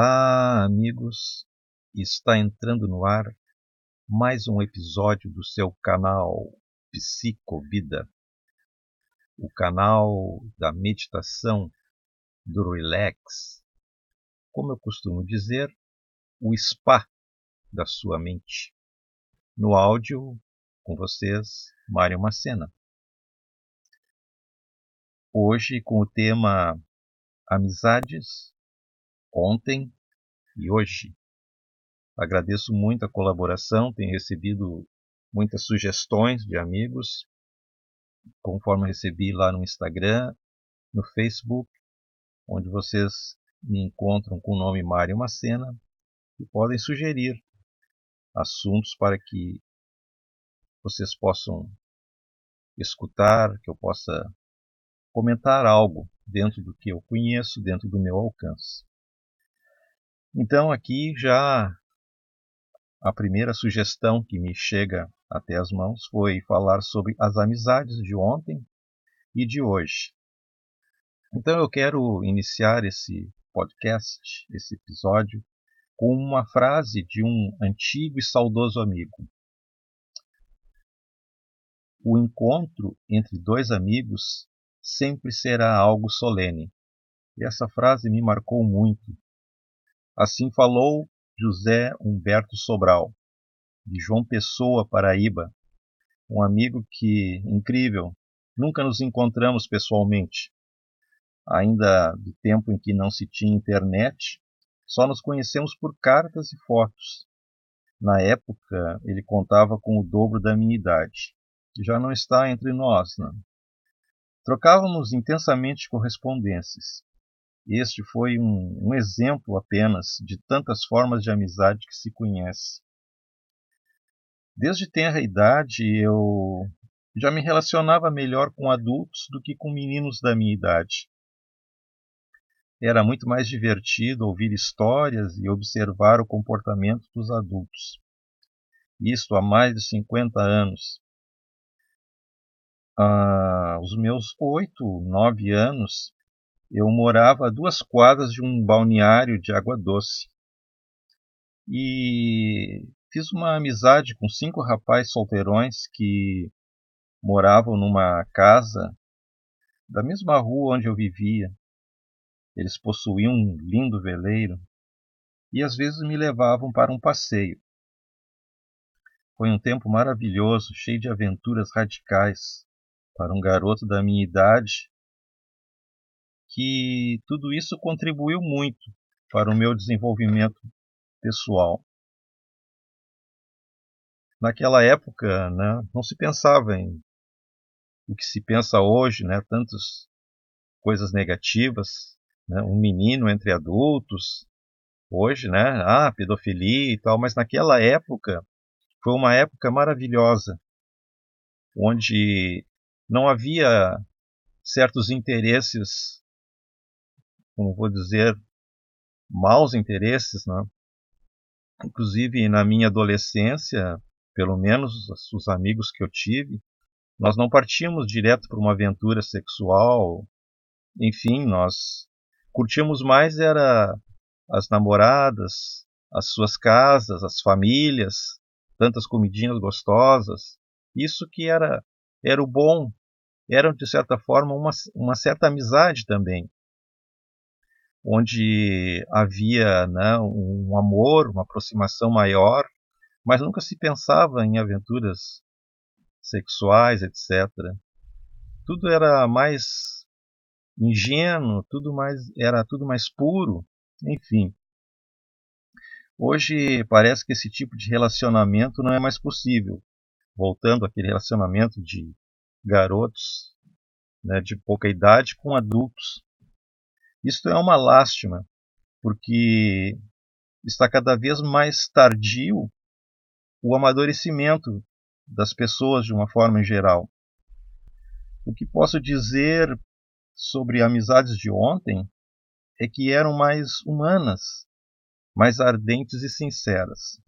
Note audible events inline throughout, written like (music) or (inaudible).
Olá, amigos! Está entrando no ar mais um episódio do seu canal Psicovida, o canal da meditação, do relax, como eu costumo dizer, o spa da sua mente. No áudio, com vocês, Mário Macena. Hoje com o tema Amizades ontem e hoje. Agradeço muito a colaboração, tenho recebido muitas sugestões de amigos, conforme recebi lá no Instagram, no Facebook, onde vocês me encontram com o nome Mário Macena e podem sugerir assuntos para que vocês possam escutar, que eu possa comentar algo dentro do que eu conheço, dentro do meu alcance. Então, aqui já a primeira sugestão que me chega até as mãos foi falar sobre as amizades de ontem e de hoje. Então, eu quero iniciar esse podcast, esse episódio, com uma frase de um antigo e saudoso amigo. O encontro entre dois amigos sempre será algo solene. E essa frase me marcou muito, Assim falou José Humberto Sobral, de João Pessoa, Paraíba, um amigo que, incrível, nunca nos encontramos pessoalmente. Ainda do tempo em que não se tinha internet, só nos conhecemos por cartas e fotos. Na época, ele contava com o dobro da minha idade. Já não está entre nós, não. Né? Trocávamos intensamente correspondências. Este foi um, um exemplo apenas de tantas formas de amizade que se conhece. Desde tenra idade eu já me relacionava melhor com adultos do que com meninos da minha idade. Era muito mais divertido ouvir histórias e observar o comportamento dos adultos. Isto há mais de 50 anos. Ah, aos meus oito, nove anos, eu morava a duas quadras de um balneário de água doce. E fiz uma amizade com cinco rapazes solteirões que moravam numa casa da mesma rua onde eu vivia. Eles possuíam um lindo veleiro e às vezes me levavam para um passeio. Foi um tempo maravilhoso, cheio de aventuras radicais para um garoto da minha idade que tudo isso contribuiu muito para o meu desenvolvimento pessoal. Naquela época, né, não se pensava em o que se pensa hoje, né, tantas coisas negativas, né, um menino entre adultos, hoje, né, ah, pedofilia e tal, mas naquela época foi uma época maravilhosa, onde não havia certos interesses como vou dizer, maus interesses, né? Inclusive na minha adolescência, pelo menos os amigos que eu tive, nós não partíamos direto para uma aventura sexual. Enfim, nós curtíamos mais era as namoradas, as suas casas, as famílias, tantas comidinhas gostosas. Isso que era era o bom, era de certa forma uma, uma certa amizade também onde havia né, um amor, uma aproximação maior, mas nunca se pensava em aventuras sexuais, etc. Tudo era mais ingênuo, tudo mais era tudo mais puro, enfim. Hoje parece que esse tipo de relacionamento não é mais possível. Voltando àquele relacionamento de garotos né, de pouca idade com adultos isto é uma lástima, porque está cada vez mais tardio o amadurecimento das pessoas de uma forma em geral. O que posso dizer sobre amizades de ontem é que eram mais humanas, mais ardentes e sinceras.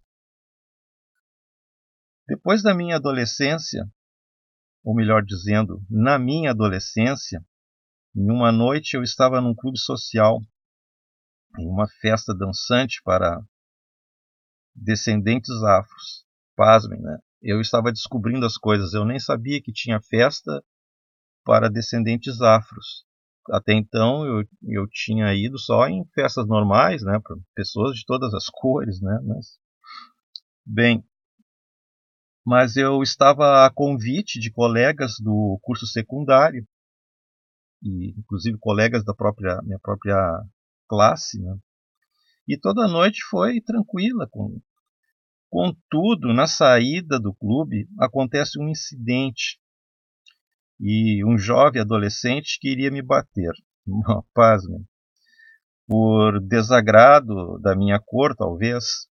Depois da minha adolescência, ou melhor dizendo, na minha adolescência, em uma noite eu estava num clube social em uma festa dançante para descendentes afros. Pasmem, né? Eu estava descobrindo as coisas, eu nem sabia que tinha festa para descendentes afros. Até então eu, eu tinha ido só em festas normais, né, para pessoas de todas as cores, né, mas bem, mas eu estava a convite de colegas do curso secundário e inclusive colegas da própria minha própria classe, né? E toda noite foi tranquila com Contudo, na saída do clube acontece um incidente e um jovem adolescente queria me bater. (laughs) Pasmem. Por desagrado da minha cor, talvez.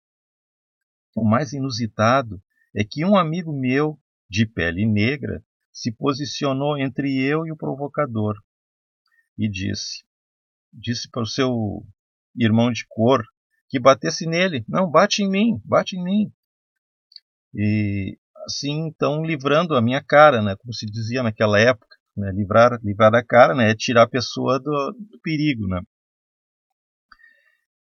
O mais inusitado é que um amigo meu, de pele negra, se posicionou entre eu e o provocador e disse: disse para o seu irmão de cor que batesse nele. Não, bate em mim, bate em mim. E assim, então, livrando a minha cara, né, como se dizia naquela época, né, livrar, livrar a cara, né, é tirar a pessoa do, do perigo, né.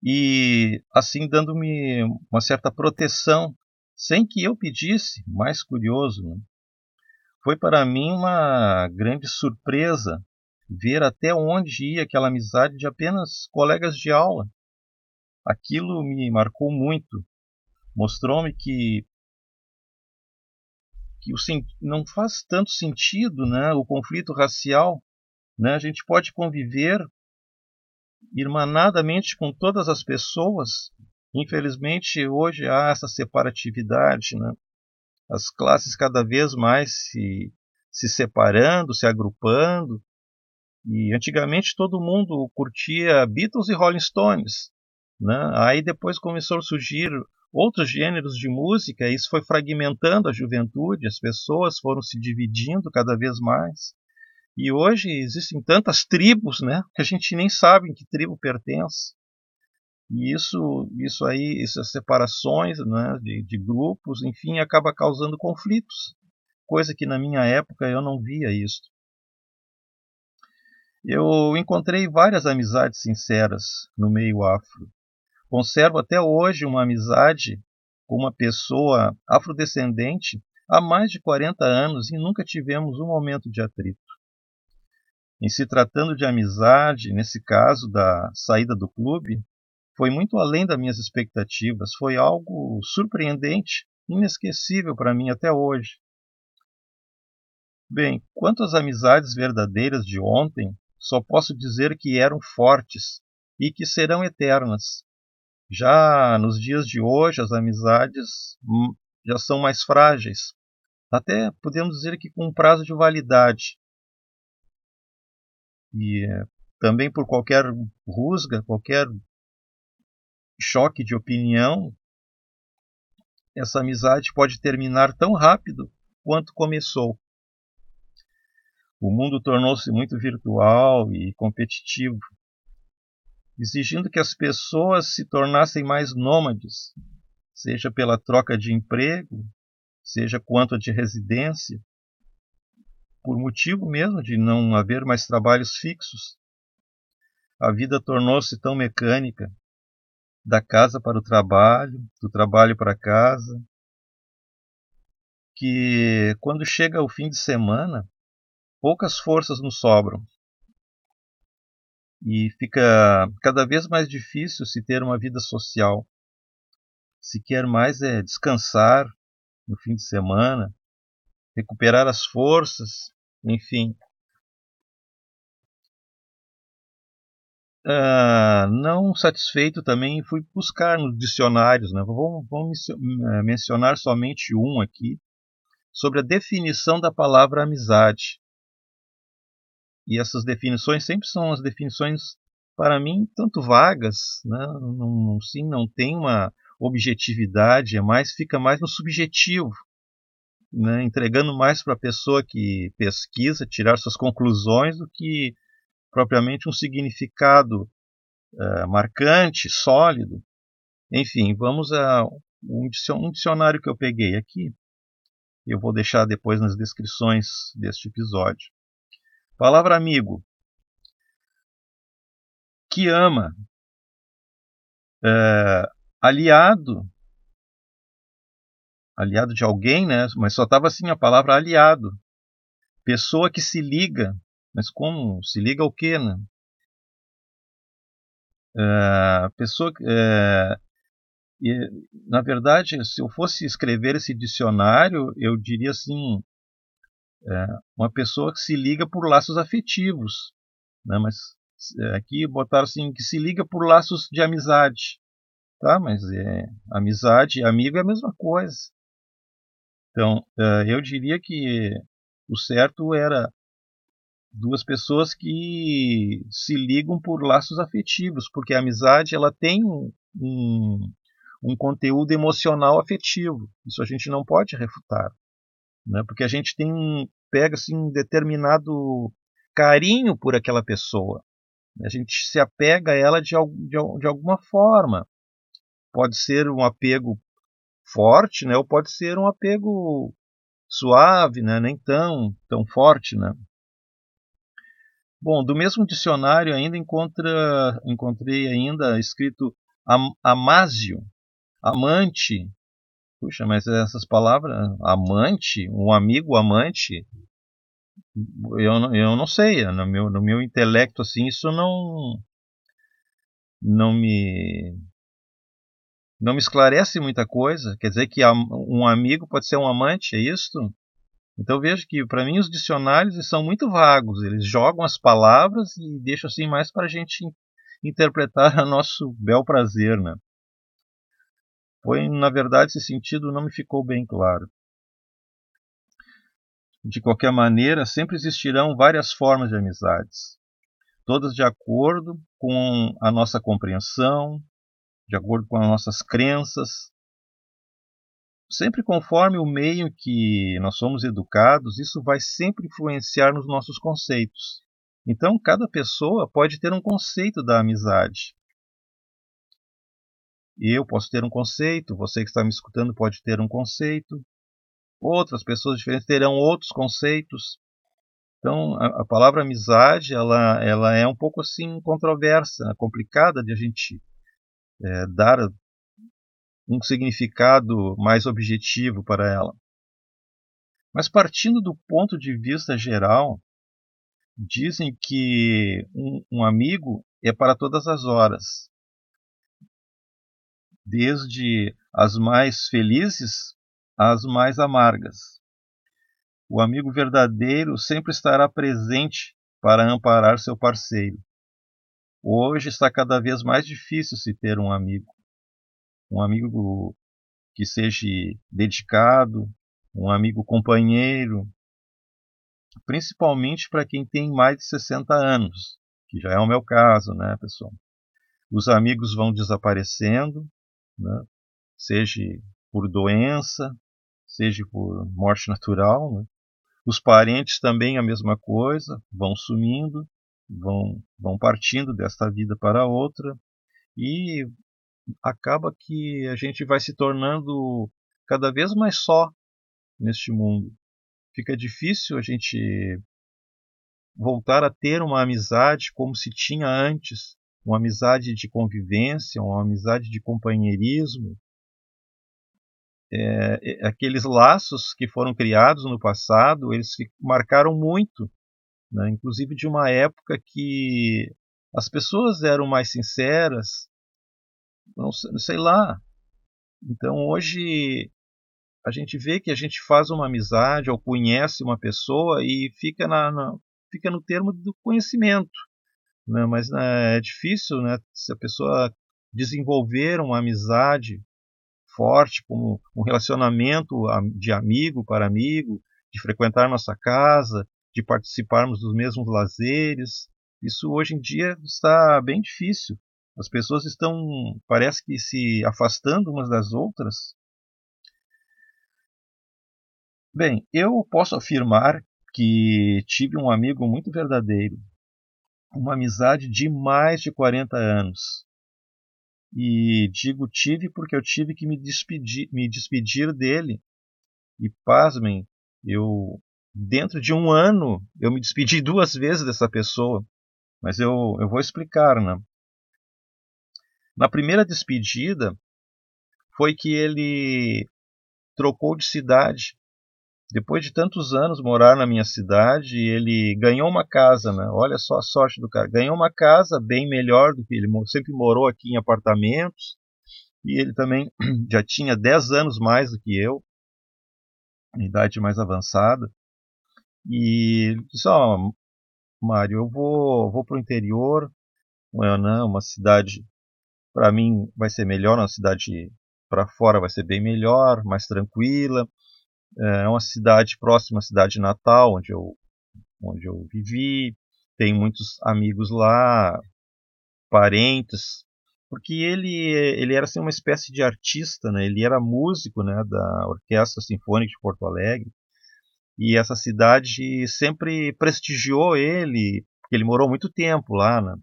E assim dando-me uma certa proteção, sem que eu pedisse, mais curioso, né. Foi para mim uma grande surpresa ver até onde ia aquela amizade de apenas colegas de aula. Aquilo me marcou muito. Mostrou-me que que não faz tanto sentido né, o conflito racial. Né? A gente pode conviver irmanadamente com todas as pessoas. Infelizmente, hoje há essa separatividade. Né? As classes cada vez mais se, se separando, se agrupando. E antigamente todo mundo curtia Beatles e Rolling Stones. Né? Aí depois começou a surgir outros gêneros de música, e isso foi fragmentando a juventude, as pessoas foram se dividindo cada vez mais. E hoje existem tantas tribos, né, que a gente nem sabe em que tribo pertence. E isso, isso aí, essas separações né, de, de grupos, enfim, acaba causando conflitos, coisa que na minha época eu não via isso. Eu encontrei várias amizades sinceras no meio afro. Conservo até hoje uma amizade com uma pessoa afrodescendente há mais de 40 anos e nunca tivemos um momento de atrito. Em se tratando de amizade, nesse caso da saída do clube, foi muito além das minhas expectativas, foi algo surpreendente, inesquecível para mim até hoje. Bem, quanto às amizades verdadeiras de ontem, só posso dizer que eram fortes e que serão eternas. Já nos dias de hoje, as amizades hum, já são mais frágeis. Até podemos dizer que com um prazo de validade. E eh, também por qualquer rusga, qualquer choque de opinião, essa amizade pode terminar tão rápido quanto começou. O mundo tornou-se muito virtual e competitivo exigindo que as pessoas se tornassem mais nômades, seja pela troca de emprego, seja quanto de residência, por motivo mesmo de não haver mais trabalhos fixos. A vida tornou-se tão mecânica, da casa para o trabalho, do trabalho para casa, que quando chega o fim de semana, poucas forças nos sobram e fica cada vez mais difícil se ter uma vida social. Se quer mais é descansar no fim de semana, recuperar as forças, enfim. Uh, não satisfeito também fui buscar nos dicionários, né? vamos, vamos eh, mencionar somente um aqui, sobre a definição da palavra amizade. E essas definições sempre são as definições, para mim, tanto vagas, né? não, sim, não tem uma objetividade, é mais fica mais no subjetivo, né? entregando mais para a pessoa que pesquisa tirar suas conclusões do que propriamente um significado uh, marcante, sólido. Enfim, vamos a um dicionário que eu peguei aqui. Eu vou deixar depois nas descrições deste episódio. Palavra amigo. Que ama, é, aliado, aliado de alguém, né? Mas só estava assim a palavra aliado, pessoa que se liga, mas como se liga ao quê, né? É, pessoa, é, e, na verdade, se eu fosse escrever esse dicionário, eu diria assim: é, uma pessoa que se liga por laços afetivos, né? mas é, aqui botaram assim que se liga por laços de amizade, tá? Mas é, amizade amigo é a mesma coisa. Então, é, eu diria que o certo era duas pessoas que se ligam por laços afetivos, porque a amizade ela tem um, um conteúdo emocional afetivo. Isso a gente não pode refutar, né? Porque a gente tem pega assim um determinado carinho por aquela pessoa. A gente se apega a ela de, de, de alguma forma. Pode ser um apego forte, né? Ou pode ser um apego suave, né? Nem tão tão forte, né? Bom, do mesmo dicionário ainda encontra, encontrei ainda escrito am, amásio, amante. Puxa, mas essas palavras, amante, um amigo amante, eu, eu não sei, no meu, no meu intelecto assim, isso não não me não me esclarece muita coisa. Quer dizer que um amigo pode ser um amante, é isso? Então vejo que para mim os dicionários são muito vagos. Eles jogam as palavras e deixam assim mais para a gente interpretar (laughs) a nosso bel prazer, né? Foi, na verdade, esse sentido não me ficou bem claro. De qualquer maneira, sempre existirão várias formas de amizades, todas de acordo com a nossa compreensão, de acordo com as nossas crenças. Sempre conforme o meio que nós somos educados, isso vai sempre influenciar nos nossos conceitos. Então, cada pessoa pode ter um conceito da amizade. Eu posso ter um conceito, você que está me escutando pode ter um conceito, outras pessoas diferentes terão outros conceitos. Então, a, a palavra amizade, ela, ela é um pouco assim controversa, complicada de a gente é, dar um significado mais objetivo para ela. Mas partindo do ponto de vista geral, dizem que um, um amigo é para todas as horas, desde as mais felizes às mais amargas. O amigo verdadeiro sempre estará presente para amparar seu parceiro. Hoje está cada vez mais difícil se ter um amigo. Um amigo que seja dedicado, um amigo companheiro, principalmente para quem tem mais de 60 anos, que já é o meu caso, né, pessoal? Os amigos vão desaparecendo, né? seja por doença, seja por morte natural. Né? Os parentes também a mesma coisa, vão sumindo, vão, vão partindo desta vida para outra e acaba que a gente vai se tornando cada vez mais só neste mundo. Fica difícil a gente voltar a ter uma amizade como se tinha antes, uma amizade de convivência, uma amizade de companheirismo, é, é, aqueles laços que foram criados no passado, eles marcaram muito, né? inclusive de uma época que as pessoas eram mais sinceras, não sei lá. Então hoje a gente vê que a gente faz uma amizade ou conhece uma pessoa e fica, na, na fica no termo do conhecimento. Né? Mas né, é difícil né, se a pessoa desenvolver uma amizade forte, como um relacionamento de amigo para amigo, de frequentar nossa casa, de participarmos dos mesmos lazeres. Isso hoje em dia está bem difícil. As pessoas estão, parece que se afastando umas das outras. Bem, eu posso afirmar que tive um amigo muito verdadeiro, uma amizade de mais de 40 anos. E digo tive porque eu tive que me despedir, me despedir dele. E pasmem, eu dentro de um ano eu me despedi (laughs) duas vezes dessa pessoa. Mas eu, eu vou explicar, né? Na primeira despedida foi que ele trocou de cidade. Depois de tantos anos morar na minha cidade, ele ganhou uma casa, né? Olha só a sorte do cara. Ganhou uma casa bem melhor do que ele sempre morou aqui em apartamentos. E ele também (clears throat) já tinha 10 anos mais do que eu, idade mais avançada. E disse: Ó, oh, Mário, eu vou, vou para o interior, né, uma cidade, para mim vai ser melhor, uma cidade para fora vai ser bem melhor, mais tranquila. É uma cidade próxima à cidade natal, onde eu, onde eu vivi. Tem muitos amigos lá, parentes, porque ele ele era assim uma espécie de artista, né? Ele era músico, né, da Orquestra Sinfônica de Porto Alegre. E essa cidade sempre prestigiou ele, porque ele morou muito tempo lá, né?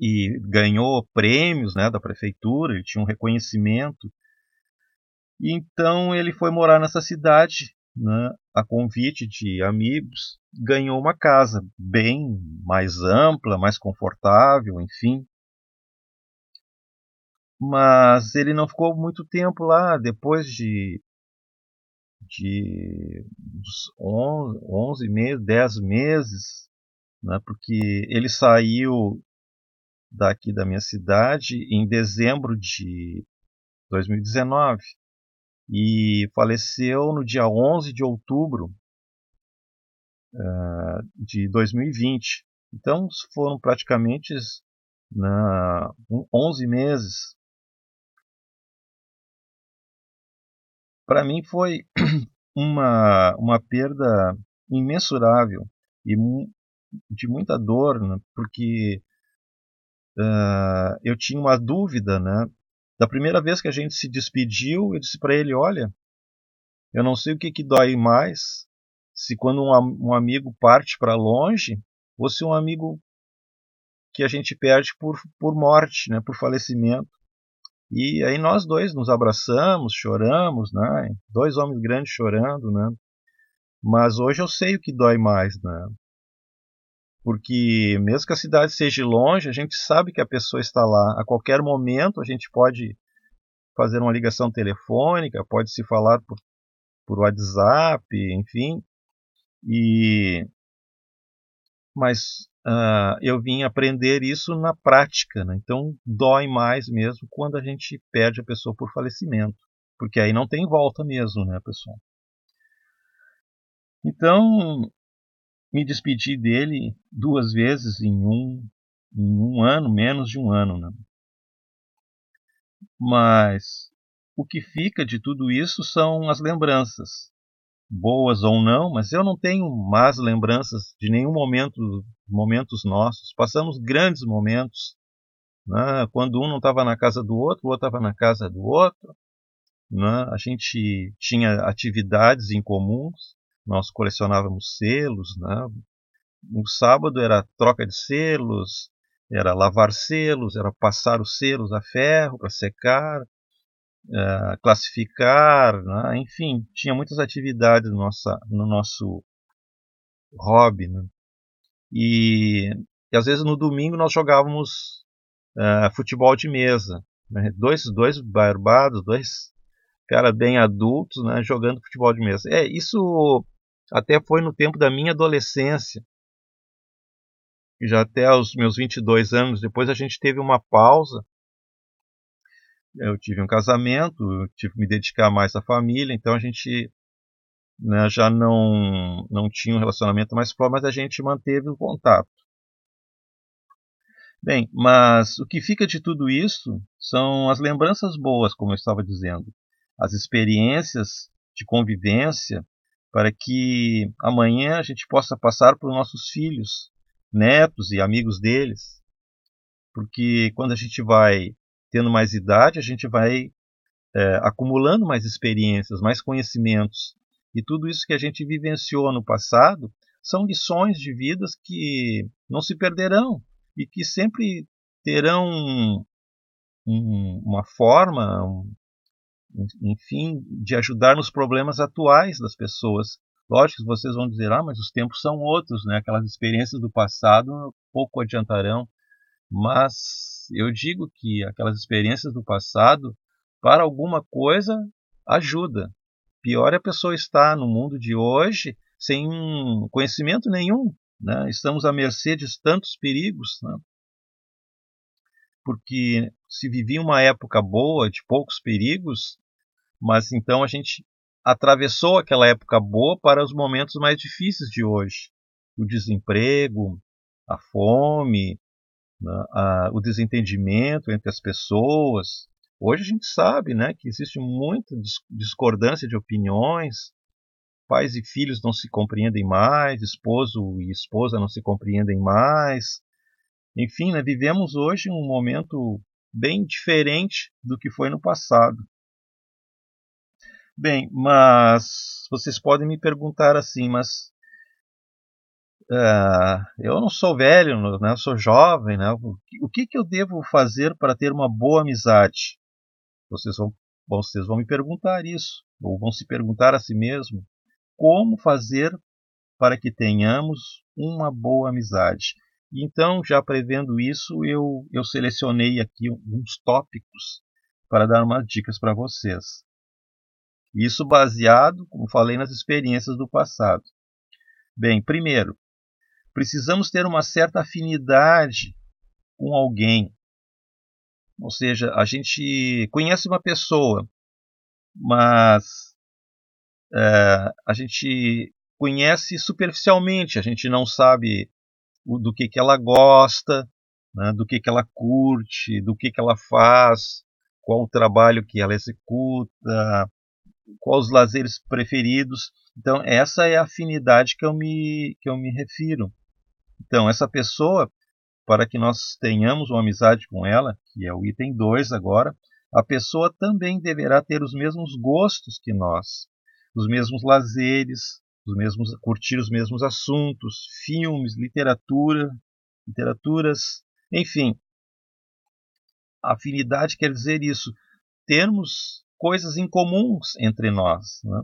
E ganhou prêmios, né, da prefeitura, ele tinha um reconhecimento. E então ele foi morar nessa cidade, né, a convite de amigos, ganhou uma casa bem mais ampla, mais confortável, enfim mas ele não ficou muito tempo lá. Depois de, de uns 11, 11 meses, 10 meses, né, porque ele saiu daqui da minha cidade em dezembro de 2019 e faleceu no dia 11 de outubro uh, de 2020. Então foram praticamente na, um, 11 meses para mim foi (clears throat) uma, uma perda imensurável e de muita dor, né? porque uh, eu tinha uma dúvida, né? Da primeira vez que a gente se despediu, eu disse para ele: Olha, eu não sei o que, que dói mais, se quando um, um amigo parte para longe, ou se um amigo que a gente perde por, por morte, né? por falecimento. E aí nós dois nos abraçamos, choramos, né? Dois homens grandes chorando, né? Mas hoje eu sei o que dói mais, né? Porque mesmo que a cidade seja longe, a gente sabe que a pessoa está lá. A qualquer momento a gente pode fazer uma ligação telefônica, pode se falar por, por WhatsApp, enfim. E mas uh, eu vim aprender isso na prática. Né? Então dói mais mesmo quando a gente perde a pessoa por falecimento, porque aí não tem volta mesmo, né, pessoal? Então me despedi dele duas vezes em um, em um ano, menos de um ano. Né? Mas o que fica de tudo isso são as lembranças boas ou não, mas eu não tenho más lembranças de nenhum momento, momentos nossos. Passamos grandes momentos, né? quando um não estava na casa do outro, o outro estava na casa do outro. Né? A gente tinha atividades em comuns, nós colecionávamos selos. Né? No sábado era troca de selos, era lavar selos, era passar os selos a ferro para secar, uh, classificar, né? enfim, tinha muitas atividades no, nossa, no nosso hobby. Né? E, e, às vezes no domingo nós jogávamos uh, futebol de mesa. Né? Dois, dois barbados, dois caras bem adultos né? jogando futebol de mesa. É, isso até foi no tempo da minha adolescência. Já até os meus 22 anos, depois a gente teve uma pausa eu tive um casamento, tive que me dedicar mais à família, então a gente né, já não, não tinha um relacionamento mais próximo, mas a gente manteve o contato. Bem, mas o que fica de tudo isso são as lembranças boas, como eu estava dizendo, as experiências de convivência, para que amanhã a gente possa passar para os nossos filhos, netos e amigos deles. Porque quando a gente vai tendo mais idade, a gente vai é, acumulando mais experiências, mais conhecimentos. E tudo isso que a gente vivenciou no passado são lições de vidas que não se perderão e que sempre terão um, uma forma, enfim, de ajudar nos problemas atuais das pessoas. Lógico que vocês vão dizer, ah, mas os tempos são outros, né? Aquelas experiências do passado pouco adiantarão Mas eu digo que aquelas experiências do passado, para alguma coisa, ajuda. Pior é a pessoa estar no mundo de hoje sem conhecimento nenhum. Né? Estamos à mercê de tantos perigos. Né? Porque se vivia uma época boa, de poucos perigos, mas então a gente atravessou aquela época boa para os momentos mais difíceis de hoje. O desemprego, a fome, né, a, o desentendimento entre as pessoas. Hoje a gente sabe né, que existe muita discordância de opiniões, pais e filhos não se compreendem mais, esposo e esposa não se compreendem mais. Enfim, né, vivemos hoje um momento bem diferente do que foi no passado. Bem, mas vocês podem me perguntar assim, mas uh, eu não sou velho, né? Eu sou jovem, né? O que, que eu devo fazer para ter uma boa amizade? Vocês vão, vocês vão me perguntar isso, ou vão se perguntar a si mesmo, como fazer para que tenhamos uma boa amizade? Então, já prevendo isso, eu, eu selecionei aqui uns tópicos para dar umas dicas para vocês. Isso baseado, como falei, nas experiências do passado. Bem, primeiro, precisamos ter uma certa afinidade com alguém. Ou seja, a gente conhece uma pessoa, mas é, a gente conhece superficialmente, a gente não sabe do que, que ela gosta, né, do que, que ela curte, do que, que ela faz, qual o trabalho que ela executa, quais os lazeres preferidos. Então, essa é a afinidade que eu me, que eu me refiro. Então, essa pessoa, para que nós tenhamos uma amizade com ela, que é o item 2 agora, a pessoa também deverá ter os mesmos gostos que nós, os mesmos lazeres, os mesmos curtir os mesmos assuntos, filmes, literatura, literaturas, enfim. Afinidade quer dizer isso, termos coisas incomuns entre nós. Né?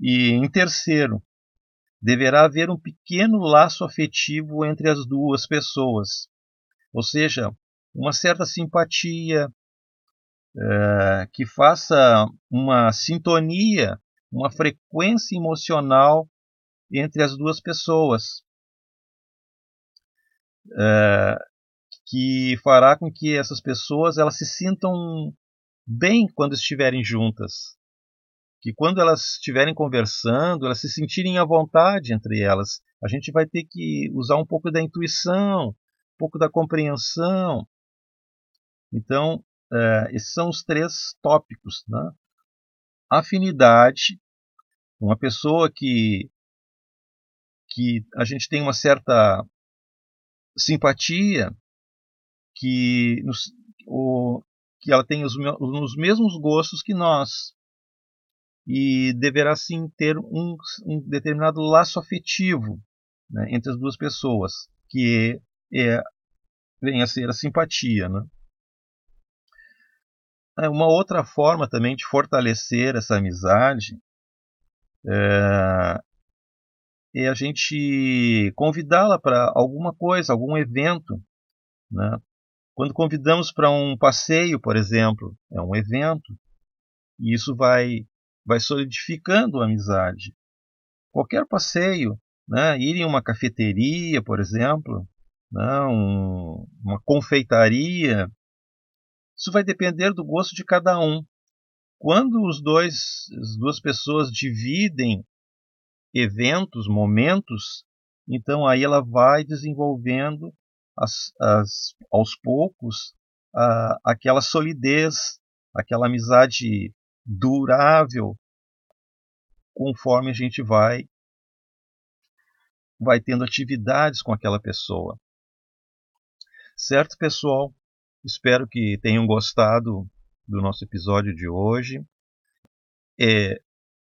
E em terceiro, deverá haver um pequeno laço afetivo entre as duas pessoas, ou seja, uma certa simpatia é, que faça uma sintonia, uma frequência emocional entre as duas pessoas. É, que fará com que essas pessoas elas se sintam bem quando estiverem juntas. Que quando elas estiverem conversando, elas se sentirem à vontade entre elas. A gente vai ter que usar um pouco da intuição, um pouco da compreensão. Então, é, esses são os três tópicos. Né? Afinidade, uma pessoa que, que a gente tem uma certa simpatia, que nos, o, que ela tem os, os mesmos gostos que nós e deverá sim ter um, um determinado laço afetivo né, entre as duas pessoas, que é, é, vem a ser a simpatia. Né? É uma outra forma também de fortalecer essa amizade é, é a gente convidá-la para alguma coisa, algum evento. Né? Quando convidamos para um passeio, por exemplo, é um evento, e isso vai, vai solidificando a amizade. Qualquer passeio, né, ir em uma cafeteria, por exemplo, né, um, uma confeitaria, isso vai depender do gosto de cada um. Quando os dois, as duas pessoas dividem eventos, momentos, então aí ela vai desenvolvendo as, as, aos poucos a, aquela solidez, aquela amizade durável, conforme a gente vai vai tendo atividades com aquela pessoa. Certo, pessoal? Espero que tenham gostado do nosso episódio de hoje. É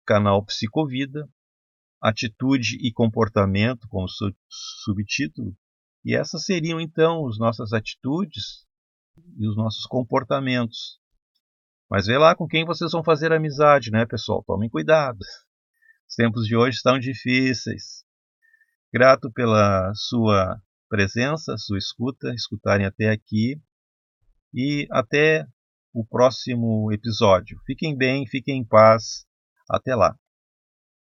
canal Psicovida, atitude e comportamento como subtítulo. E essas seriam então as nossas atitudes e os nossos comportamentos. Mas vê lá com quem vocês vão fazer amizade, né, pessoal? Tomem cuidado. Os tempos de hoje estão difíceis. Grato pela sua presença, sua escuta, escutarem até aqui e até o próximo episódio. Fiquem bem, fiquem em paz. Até lá.